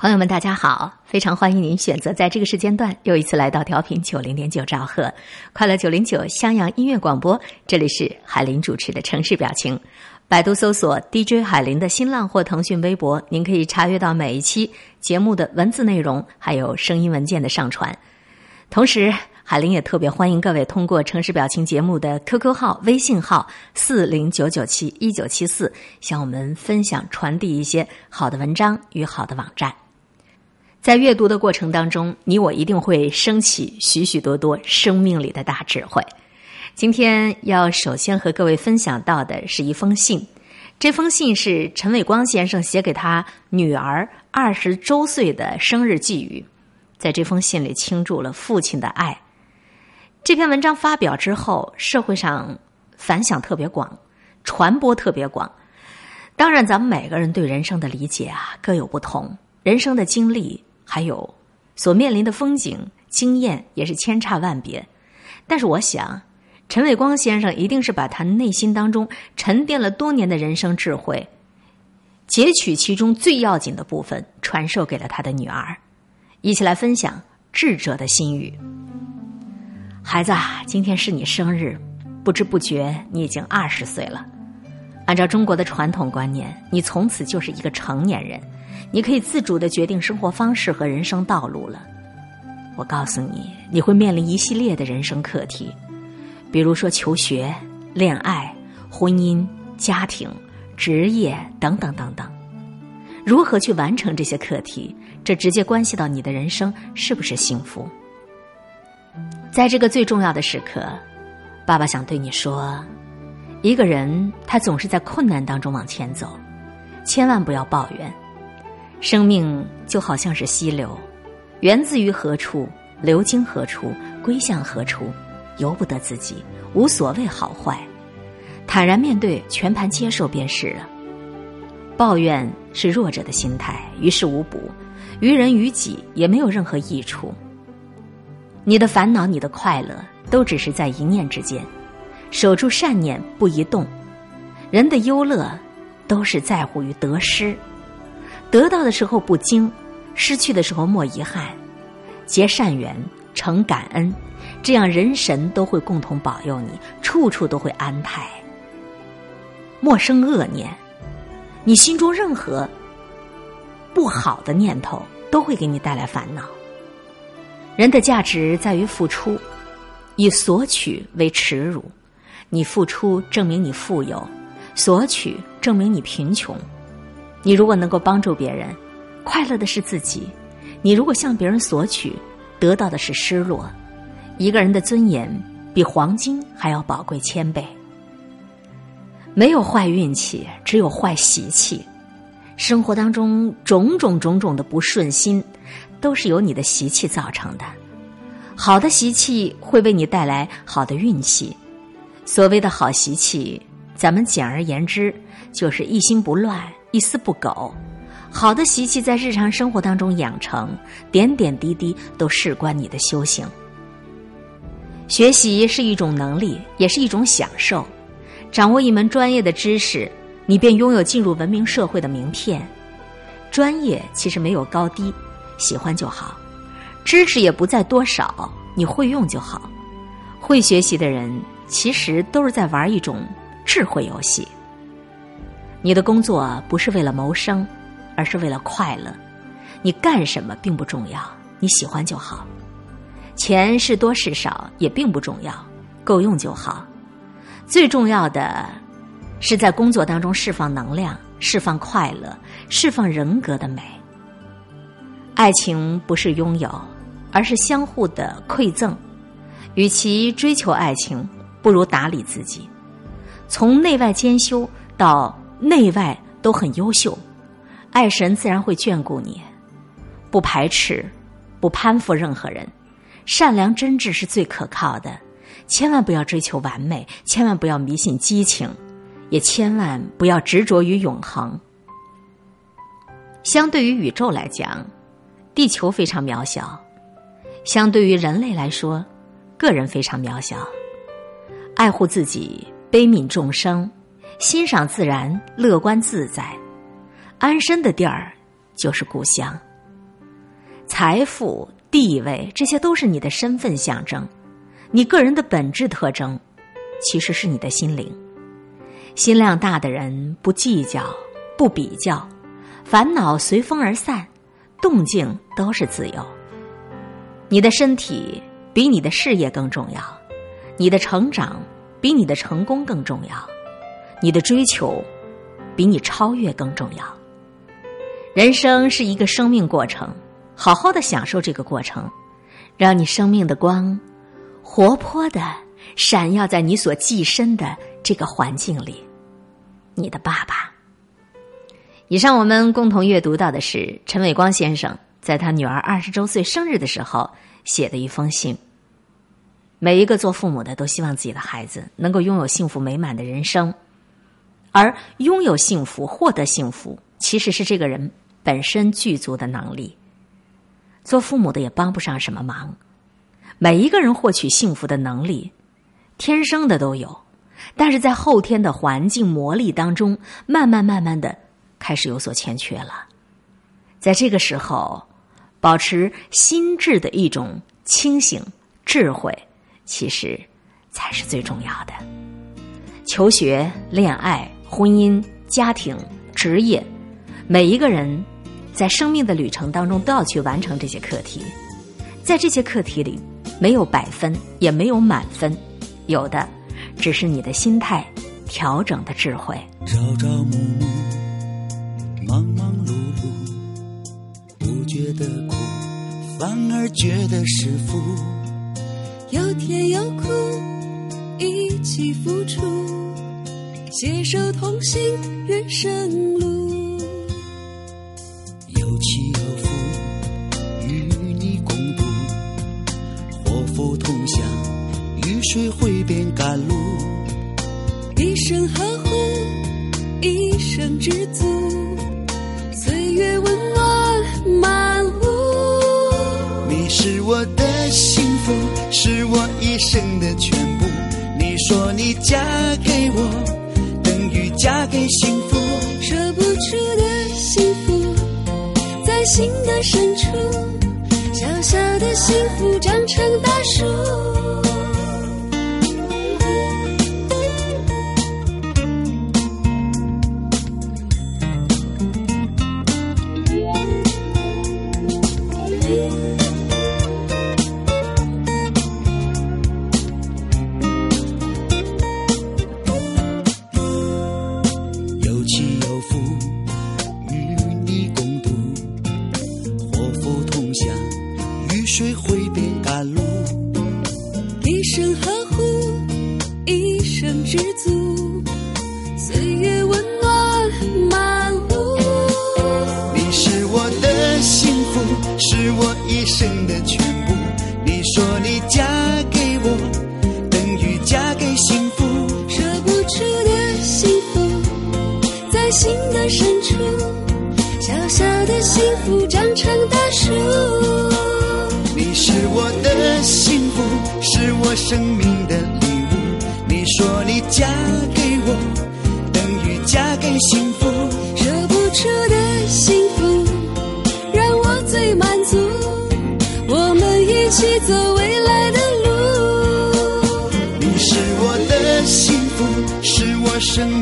朋友们，大家好！非常欢迎您选择在这个时间段又一次来到调频九零点九兆赫快乐九零九襄阳音乐广播。这里是海林主持的城市表情。百度搜索 DJ 海林的新浪或腾讯微博，您可以查阅到每一期节目的文字内容，还有声音文件的上传。同时，海林也特别欢迎各位通过城市表情节目的 QQ 号、微信号四零九九七一九七四，向我们分享、传递一些好的文章与好的网站。在阅读的过程当中，你我一定会升起许许多多生命里的大智慧。今天要首先和各位分享到的是一封信，这封信是陈伟光先生写给他女儿二十周岁的生日寄语，在这封信里倾注了父亲的爱。这篇文章发表之后，社会上反响特别广，传播特别广。当然，咱们每个人对人生的理解啊各有不同，人生的经历。还有，所面临的风景经验也是千差万别，但是我想，陈伟光先生一定是把他内心当中沉淀了多年的人生智慧，截取其中最要紧的部分，传授给了他的女儿，一起来分享智者的心语。孩子，今天是你生日，不知不觉你已经二十岁了。按照中国的传统观念，你从此就是一个成年人。你可以自主的决定生活方式和人生道路了。我告诉你，你会面临一系列的人生课题，比如说求学、恋爱、婚姻、家庭、职业等等等等。如何去完成这些课题，这直接关系到你的人生是不是幸福。在这个最重要的时刻，爸爸想对你说：一个人他总是在困难当中往前走，千万不要抱怨。生命就好像是溪流，源自于何处，流经何处，归向何处，由不得自己，无所谓好坏，坦然面对，全盘接受便是了。抱怨是弱者的心态，于事无补，于人于己也没有任何益处。你的烦恼，你的快乐，都只是在一念之间，守住善念不移动。人的忧乐，都是在乎于得失。得到的时候不惊，失去的时候莫遗憾，结善缘，成感恩，这样人神都会共同保佑你，处处都会安泰。莫生恶念，你心中任何不好的念头都会给你带来烦恼。人的价值在于付出，以索取为耻辱。你付出证明你富有，索取证明你贫穷。你如果能够帮助别人，快乐的是自己；你如果向别人索取，得到的是失落。一个人的尊严比黄金还要宝贵千倍。没有坏运气，只有坏习气。生活当中种种种种的不顺心，都是由你的习气造成的。好的习气会为你带来好的运气。所谓的好习气，咱们简而言之，就是一心不乱。一丝不苟，好的习气在日常生活当中养成，点点滴滴都事关你的修行。学习是一种能力，也是一种享受。掌握一门专业的知识，你便拥有进入文明社会的名片。专业其实没有高低，喜欢就好。知识也不在多少，你会用就好。会学习的人，其实都是在玩一种智慧游戏。你的工作不是为了谋生，而是为了快乐。你干什么并不重要，你喜欢就好。钱是多是少也并不重要，够用就好。最重要的是在工作当中释放能量，释放快乐，释放人格的美。爱情不是拥有，而是相互的馈赠。与其追求爱情，不如打理自己，从内外兼修到。内外都很优秀，爱神自然会眷顾你，不排斥，不攀附任何人，善良真挚是最可靠的。千万不要追求完美，千万不要迷信激情，也千万不要执着于永恒。相对于宇宙来讲，地球非常渺小；相对于人类来说，个人非常渺小。爱护自己，悲悯众生。欣赏自然，乐观自在，安身的地儿就是故乡。财富、地位，这些都是你的身份象征。你个人的本质特征，其实是你的心灵。心量大的人不计较，不比较，烦恼随风而散，动静都是自由。你的身体比你的事业更重要，你的成长比你的成功更重要，你的追求比你超越更重要。人生是一个生命过程，好好的享受这个过程，让你生命的光活泼的闪耀在你所寄身的这个环境里。你的爸爸。以上我们共同阅读到的是陈伟光先生在他女儿二十周岁生日的时候写的一封信。每一个做父母的都希望自己的孩子能够拥有幸福美满的人生，而拥有幸福、获得幸福，其实是这个人本身具足的能力。做父母的也帮不上什么忙。每一个人获取幸福的能力，天生的都有。但是在后天的环境磨砺当中，慢慢慢慢的开始有所欠缺了。在这个时候，保持心智的一种清醒、智慧，其实才是最重要的。求学、恋爱、婚姻、家庭、职业，每一个人在生命的旅程当中都要去完成这些课题。在这些课题里，没有百分，也没有满分，有的。只是你的心态调整的智慧。朝朝暮暮，忙忙碌碌，不觉得苦，反而觉得是福。有甜有苦，一起付出，携手同行人生路。有起有伏，与你共度，祸福同享，雨水会变甘露。一生呵护，一生知足，岁月温暖满屋。你是我的幸福，是我一生的全部。你说你嫁给我，嫁给幸福。说不出的幸福，在心的深处，小小的幸福长成大树。幸福。说不出的幸福，让我最满足。我们一起走未来的路。你是我的幸福，是我生命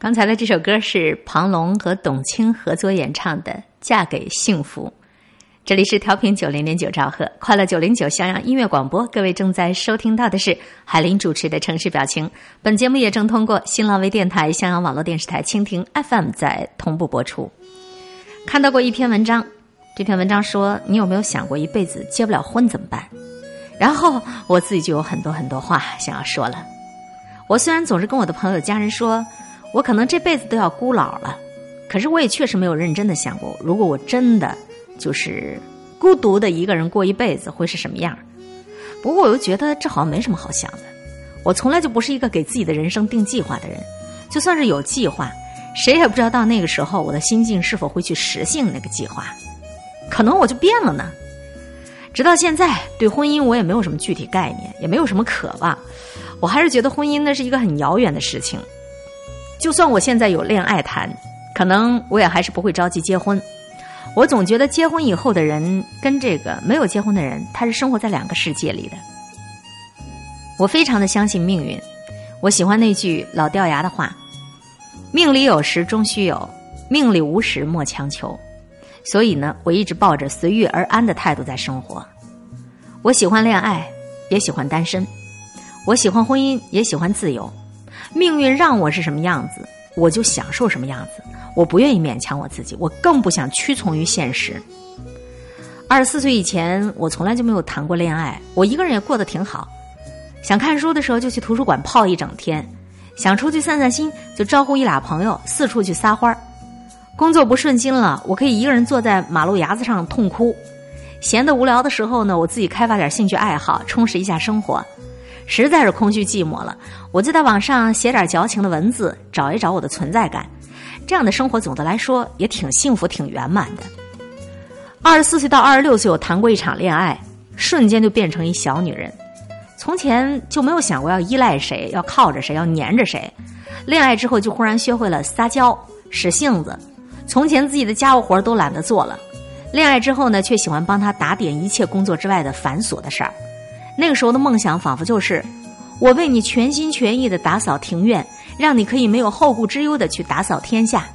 刚才的这首歌是庞龙和董卿合作演唱的《嫁给幸福》。这里是调频九零零九兆赫，快乐九零九襄阳音乐广播。各位正在收听到的是海林主持的城市表情。本节目也正通过新浪微电台、襄阳网络电视台、蜻蜓 FM 在同步播出。看到过一篇文章，这篇文章说：“你有没有想过一辈子结不了婚怎么办？”然后我自己就有很多很多话想要说了。我虽然总是跟我的朋友、家人说，我可能这辈子都要孤老了。可是我也确实没有认真的想过，如果我真的就是孤独的一个人过一辈子，会是什么样？不过我又觉得这好像没什么好想的。我从来就不是一个给自己的人生定计划的人，就算是有计划，谁也不知道到那个时候我的心境是否会去实现那个计划。可能我就变了呢。直到现在，对婚姻我也没有什么具体概念，也没有什么渴望。我还是觉得婚姻那是一个很遥远的事情。就算我现在有恋爱谈。可能我也还是不会着急结婚。我总觉得结婚以后的人跟这个没有结婚的人，他是生活在两个世界里的。我非常的相信命运，我喜欢那句老掉牙的话：“命里有时终须有，命里无时莫强求。”所以呢，我一直抱着随遇而安的态度在生活。我喜欢恋爱，也喜欢单身；我喜欢婚姻，也喜欢自由。命运让我是什么样子，我就享受什么样子。我不愿意勉强我自己，我更不想屈从于现实。二十四岁以前，我从来就没有谈过恋爱，我一个人也过得挺好。想看书的时候就去图书馆泡一整天，想出去散散心就招呼一俩朋友四处去撒欢儿。工作不顺心了，我可以一个人坐在马路牙子上痛哭。闲得无聊的时候呢，我自己开发点兴趣爱好，充实一下生活。实在是空虚寂寞了，我就在网上写点矫情的文字，找一找我的存在感。这样的生活总的来说也挺幸福、挺圆满的。二十四岁到二十六岁，我谈过一场恋爱，瞬间就变成一小女人。从前就没有想过要依赖谁、要靠着谁、要黏着谁。恋爱之后就忽然学会了撒娇、使性子。从前自己的家务活都懒得做了，恋爱之后呢，却喜欢帮他打点一切工作之外的繁琐的事儿。那个时候的梦想仿佛就是，我为你全心全意的打扫庭院。让你可以没有后顾之忧的去打扫天下，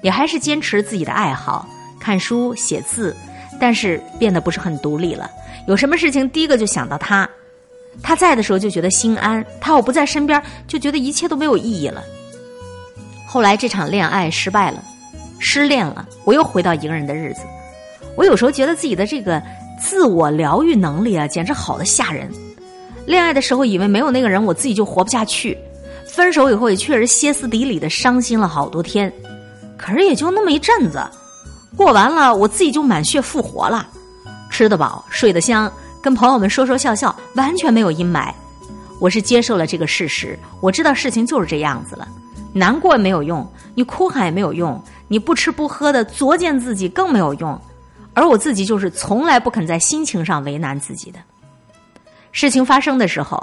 也还是坚持自己的爱好，看书写字，但是变得不是很独立了。有什么事情第一个就想到他，他在的时候就觉得心安，他我不在身边就觉得一切都没有意义了。后来这场恋爱失败了，失恋了，我又回到一个人的日子。我有时候觉得自己的这个自我疗愈能力啊，简直好的吓人。恋爱的时候以为没有那个人，我自己就活不下去。分手以后也确实歇斯底里的伤心了好多天，可是也就那么一阵子，过完了我自己就满血复活了，吃得饱睡得香，跟朋友们说说笑笑，完全没有阴霾。我是接受了这个事实，我知道事情就是这样子了，难过也没有用，你哭喊也没有用，你不吃不喝的作践自己更没有用，而我自己就是从来不肯在心情上为难自己的。事情发生的时候。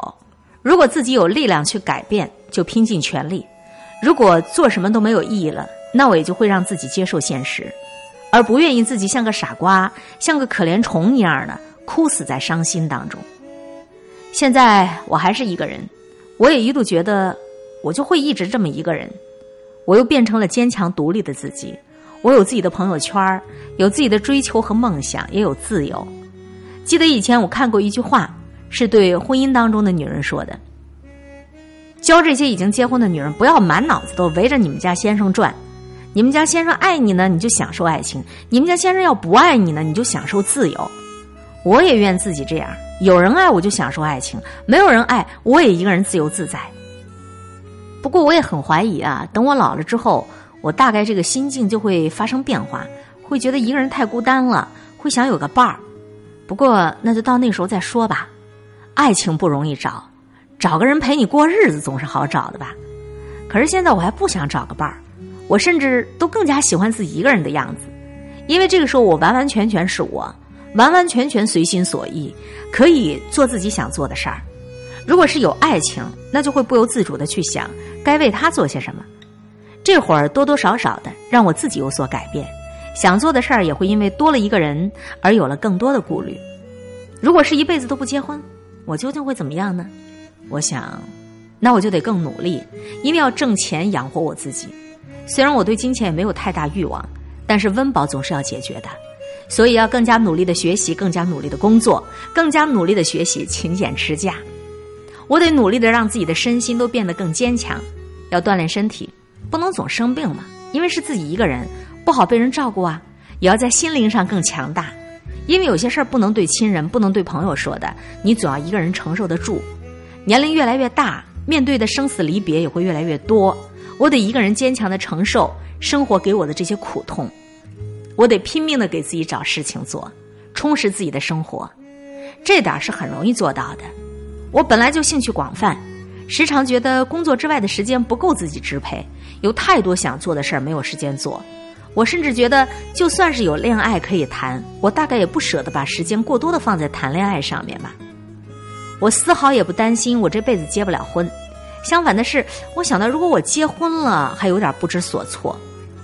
如果自己有力量去改变，就拼尽全力；如果做什么都没有意义了，那我也就会让自己接受现实，而不愿意自己像个傻瓜、像个可怜虫一样的哭死在伤心当中。现在我还是一个人，我也一度觉得我就会一直这么一个人。我又变成了坚强独立的自己，我有自己的朋友圈，有自己的追求和梦想，也有自由。记得以前我看过一句话。是对婚姻当中的女人说的。教这些已经结婚的女人，不要满脑子都围着你们家先生转。你们家先生爱你呢，你就享受爱情；你们家先生要不爱你呢，你就享受自由。我也愿自己这样，有人爱我就享受爱情，没有人爱我也一个人自由自在。不过我也很怀疑啊，等我老了之后，我大概这个心境就会发生变化，会觉得一个人太孤单了，会想有个伴儿。不过那就到那时候再说吧。爱情不容易找，找个人陪你过日子总是好找的吧？可是现在我还不想找个伴儿，我甚至都更加喜欢自己一个人的样子，因为这个时候我完完全全是我，完完全全随心所欲，可以做自己想做的事儿。如果是有爱情，那就会不由自主的去想该为他做些什么。这会儿多多少少的让我自己有所改变，想做的事儿也会因为多了一个人而有了更多的顾虑。如果是一辈子都不结婚。我究竟会怎么样呢？我想，那我就得更努力，因为要挣钱养活我自己。虽然我对金钱也没有太大欲望，但是温饱总是要解决的，所以要更加努力的学习，更加努力的工作，更加努力的学习，勤俭持家。我得努力的让自己的身心都变得更坚强，要锻炼身体，不能总生病嘛，因为是自己一个人，不好被人照顾啊。也要在心灵上更强大。因为有些事儿不能对亲人、不能对朋友说的，你总要一个人承受得住。年龄越来越大，面对的生死离别也会越来越多。我得一个人坚强的承受生活给我的这些苦痛，我得拼命的给自己找事情做，充实自己的生活，这点是很容易做到的。我本来就兴趣广泛，时常觉得工作之外的时间不够自己支配，有太多想做的事儿没有时间做。我甚至觉得，就算是有恋爱可以谈，我大概也不舍得把时间过多的放在谈恋爱上面吧。我丝毫也不担心我这辈子结不了婚。相反的是，我想到如果我结婚了，还有点不知所措。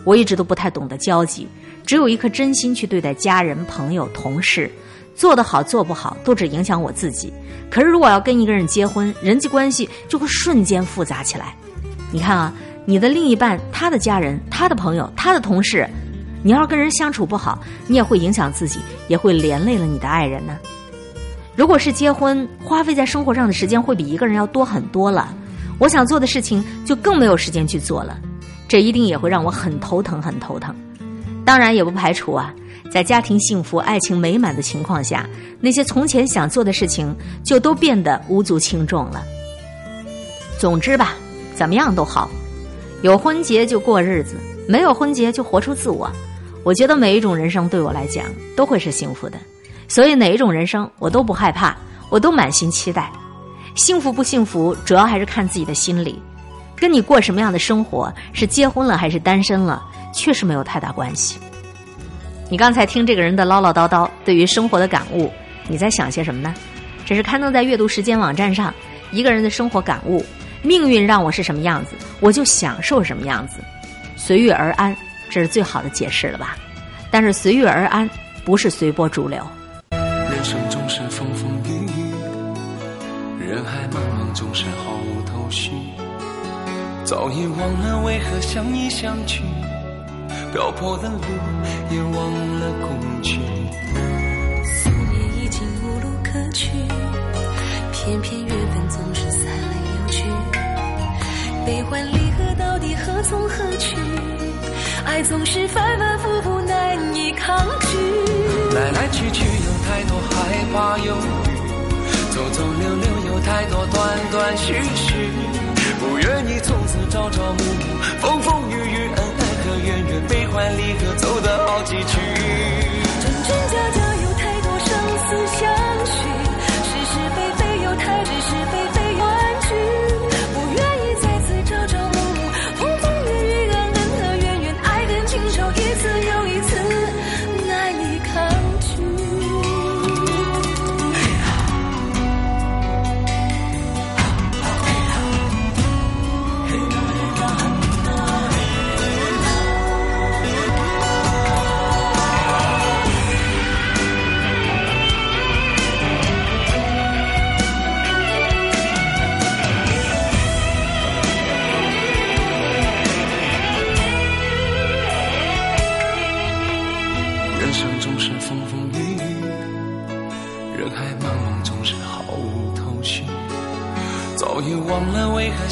我一直都不太懂得交际，只有一颗真心去对待家人、朋友、同事，做得好做不好都只影响我自己。可是如果要跟一个人结婚，人际关系就会瞬间复杂起来。你看啊，你的另一半、他的家人、他的朋友、他的同事，你要是跟人相处不好，你也会影响自己，也会连累了你的爱人呢。如果是结婚，花费在生活上的时间会比一个人要多很多了。我想做的事情就更没有时间去做了，这一定也会让我很头疼，很头疼。当然，也不排除啊，在家庭幸福、爱情美满的情况下，那些从前想做的事情就都变得无足轻重了。总之吧，怎么样都好，有婚结就过日子，没有婚结就活出自我。我觉得每一种人生对我来讲都会是幸福的，所以哪一种人生我都不害怕，我都满心期待。幸福不幸福，主要还是看自己的心理，跟你过什么样的生活，是结婚了还是单身了，确实没有太大关系。你刚才听这个人的唠唠叨叨，对于生活的感悟，你在想些什么呢？这是刊登在阅读时间网站上一个人的生活感悟。命运让我是什么样子，我就享受什么样子，随遇而安，这是最好的解释了吧？但是随遇而安不是随波逐流。人生总是风风雨雨，人海茫茫总是毫无头绪。早已忘了为何相依相聚，漂泊的路也忘了共去。思念已经无路可去，偏偏缘分总是散了又聚。悲欢离合到底何从何去？爱总是反反复复难以抗拒。来来去去有太多害怕犹豫，走走留留有太多断断续续。不愿意从此朝朝暮暮，风风雨雨，恩和怨怨，悲欢离合，走得好几曲。真真假假有太多生死相许，是是非非有太多是非非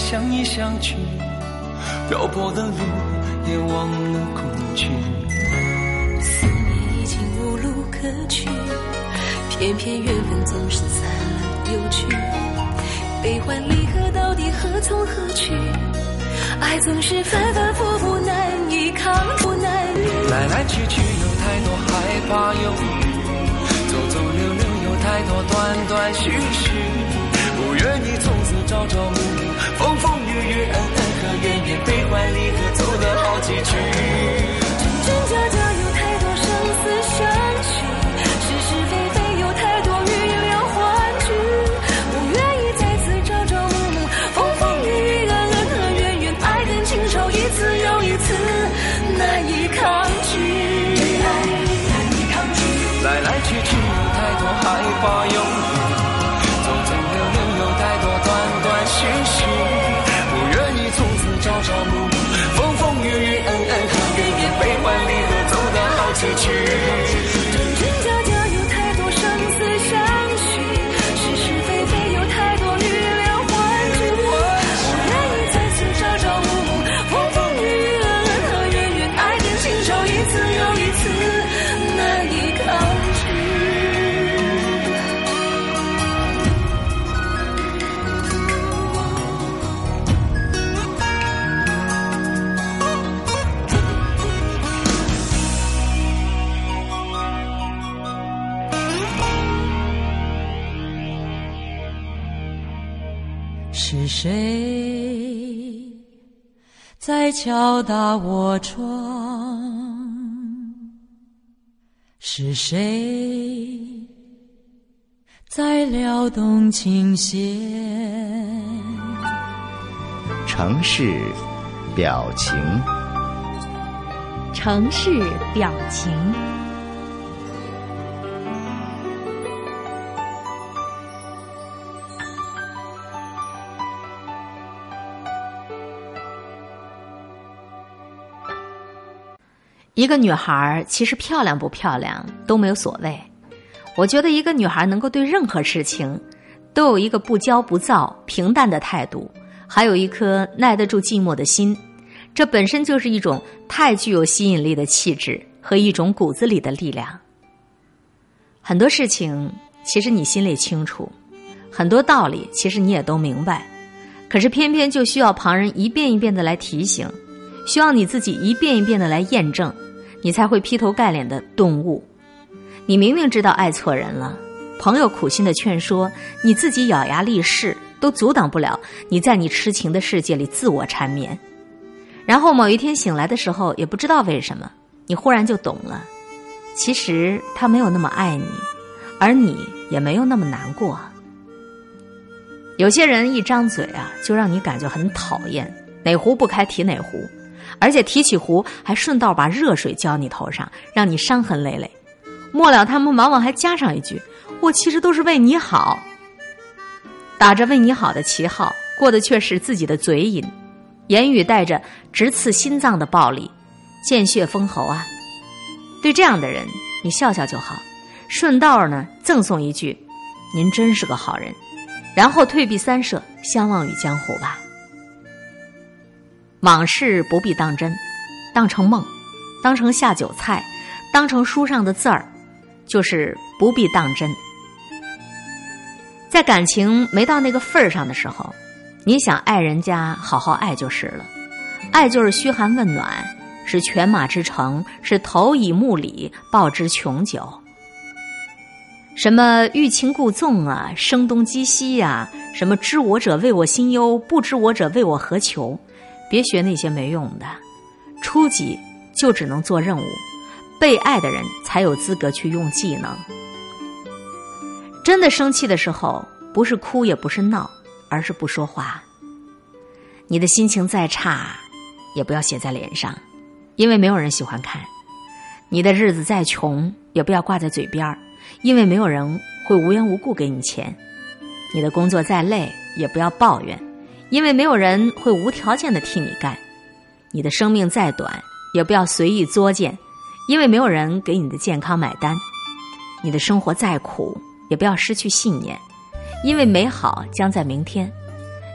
相依相聚，漂泊的路也忘了恐惧。思念已经无路可去，偏偏缘分总是散了又聚。悲欢离合到底何从何去？爱总是反反复复难以抗拒。来来去去有太多害怕犹豫，走走留留有太多断断续续。不愿意从此朝朝结局敲打我窗？是谁在撩动琴弦？城市表情，城市表情。一个女孩其实漂亮不漂亮都没有所谓，我觉得一个女孩能够对任何事情都有一个不骄不躁、平淡的态度，还有一颗耐得住寂寞的心，这本身就是一种太具有吸引力的气质和一种骨子里的力量。很多事情其实你心里清楚，很多道理其实你也都明白，可是偏偏就需要旁人一遍一遍的来提醒，需要你自己一遍一遍的来验证。你才会劈头盖脸的顿悟。你明明知道爱错人了，朋友苦心的劝说，你自己咬牙立誓，都阻挡不了你在你痴情的世界里自我缠绵。然后某一天醒来的时候，也不知道为什么，你忽然就懂了，其实他没有那么爱你，而你也没有那么难过。有些人一张嘴啊，就让你感觉很讨厌，哪壶不开提哪壶。而且提起壶，还顺道把热水浇你头上，让你伤痕累累。末了，他们往往还加上一句：“我其实都是为你好。”打着为你好的旗号，过的却是自己的嘴瘾，言语带着直刺心脏的暴力，见血封喉啊！对这样的人，你笑笑就好，顺道呢赠送一句：“您真是个好人。”然后退避三舍，相忘于江湖吧。往事不必当真，当成梦，当成下酒菜，当成书上的字儿，就是不必当真。在感情没到那个份儿上的时候，你想爱人家，好好爱就是了。爱就是嘘寒问暖，是犬马之诚，是投以木礼，报之琼酒。什么欲擒故纵啊，声东击西呀，什么知我者为我心忧，不知我者为我何求。别学那些没用的，初级就只能做任务，被爱的人才有资格去用技能。真的生气的时候，不是哭也不是闹，而是不说话。你的心情再差，也不要写在脸上，因为没有人喜欢看。你的日子再穷，也不要挂在嘴边儿，因为没有人会无缘无故给你钱。你的工作再累，也不要抱怨。因为没有人会无条件的替你干，你的生命再短，也不要随意作践，因为没有人给你的健康买单；你的生活再苦，也不要失去信念，因为美好将在明天；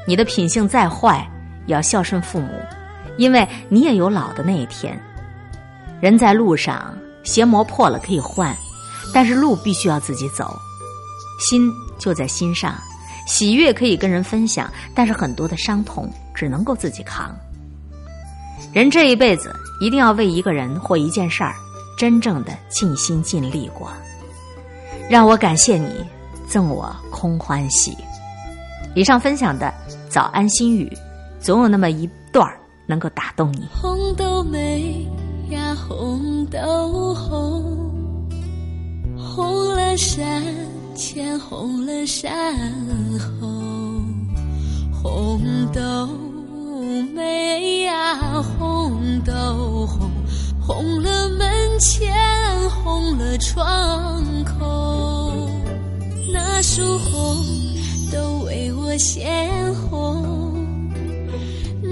你的品性再坏，也要孝顺父母，因为你也有老的那一天。人在路上，鞋磨破了可以换，但是路必须要自己走，心就在心上。喜悦可以跟人分享，但是很多的伤痛只能够自己扛。人这一辈子一定要为一个人或一件事儿真正的尽心尽力过。让我感谢你，赠我空欢喜。以上分享的早安心语，总有那么一段能够打动你。红豆梅呀，红豆红，红了山。牵红了山后，红豆梅呀，红豆红，红了门前，红了窗口。那树红都为我鲜红，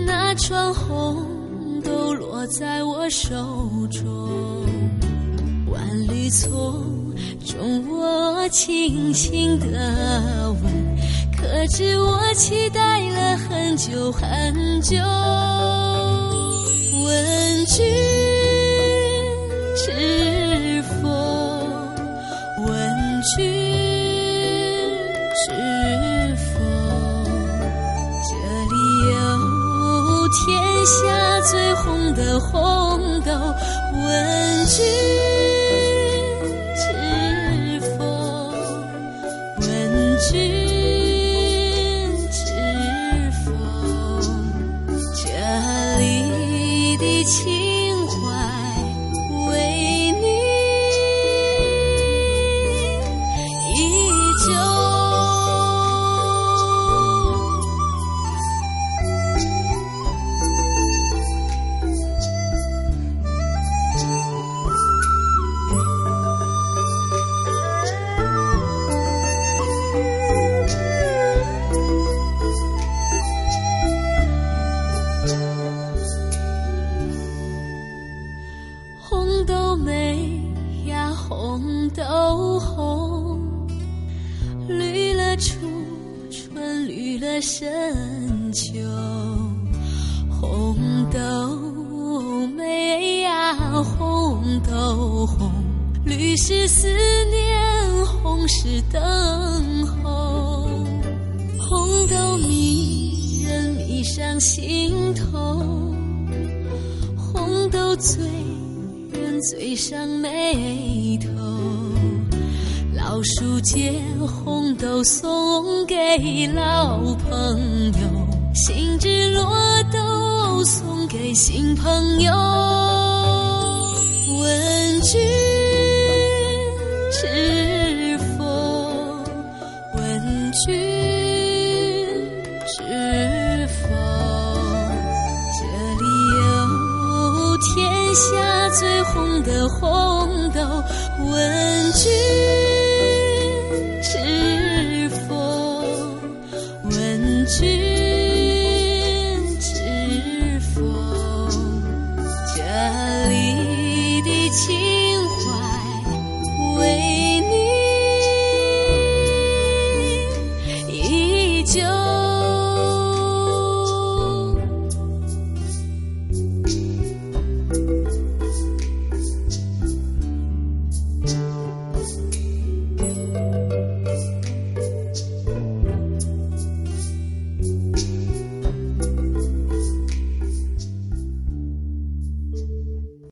那串红都落在我手中。万里丛。中我轻轻的问，可知我期待了很久很久？问君知否？问君知否？这里有天下最红的红豆。问君。豆红，绿了初春，绿了深秋。红豆梅呀，红豆红，绿是思念，红是等候。红豆迷人，迷上心头。红豆醉人醉上眉头，老树借红豆送给老朋友，新枝落豆送给新朋友。问君知否？问君知否？这里有天下最红的红豆，问君。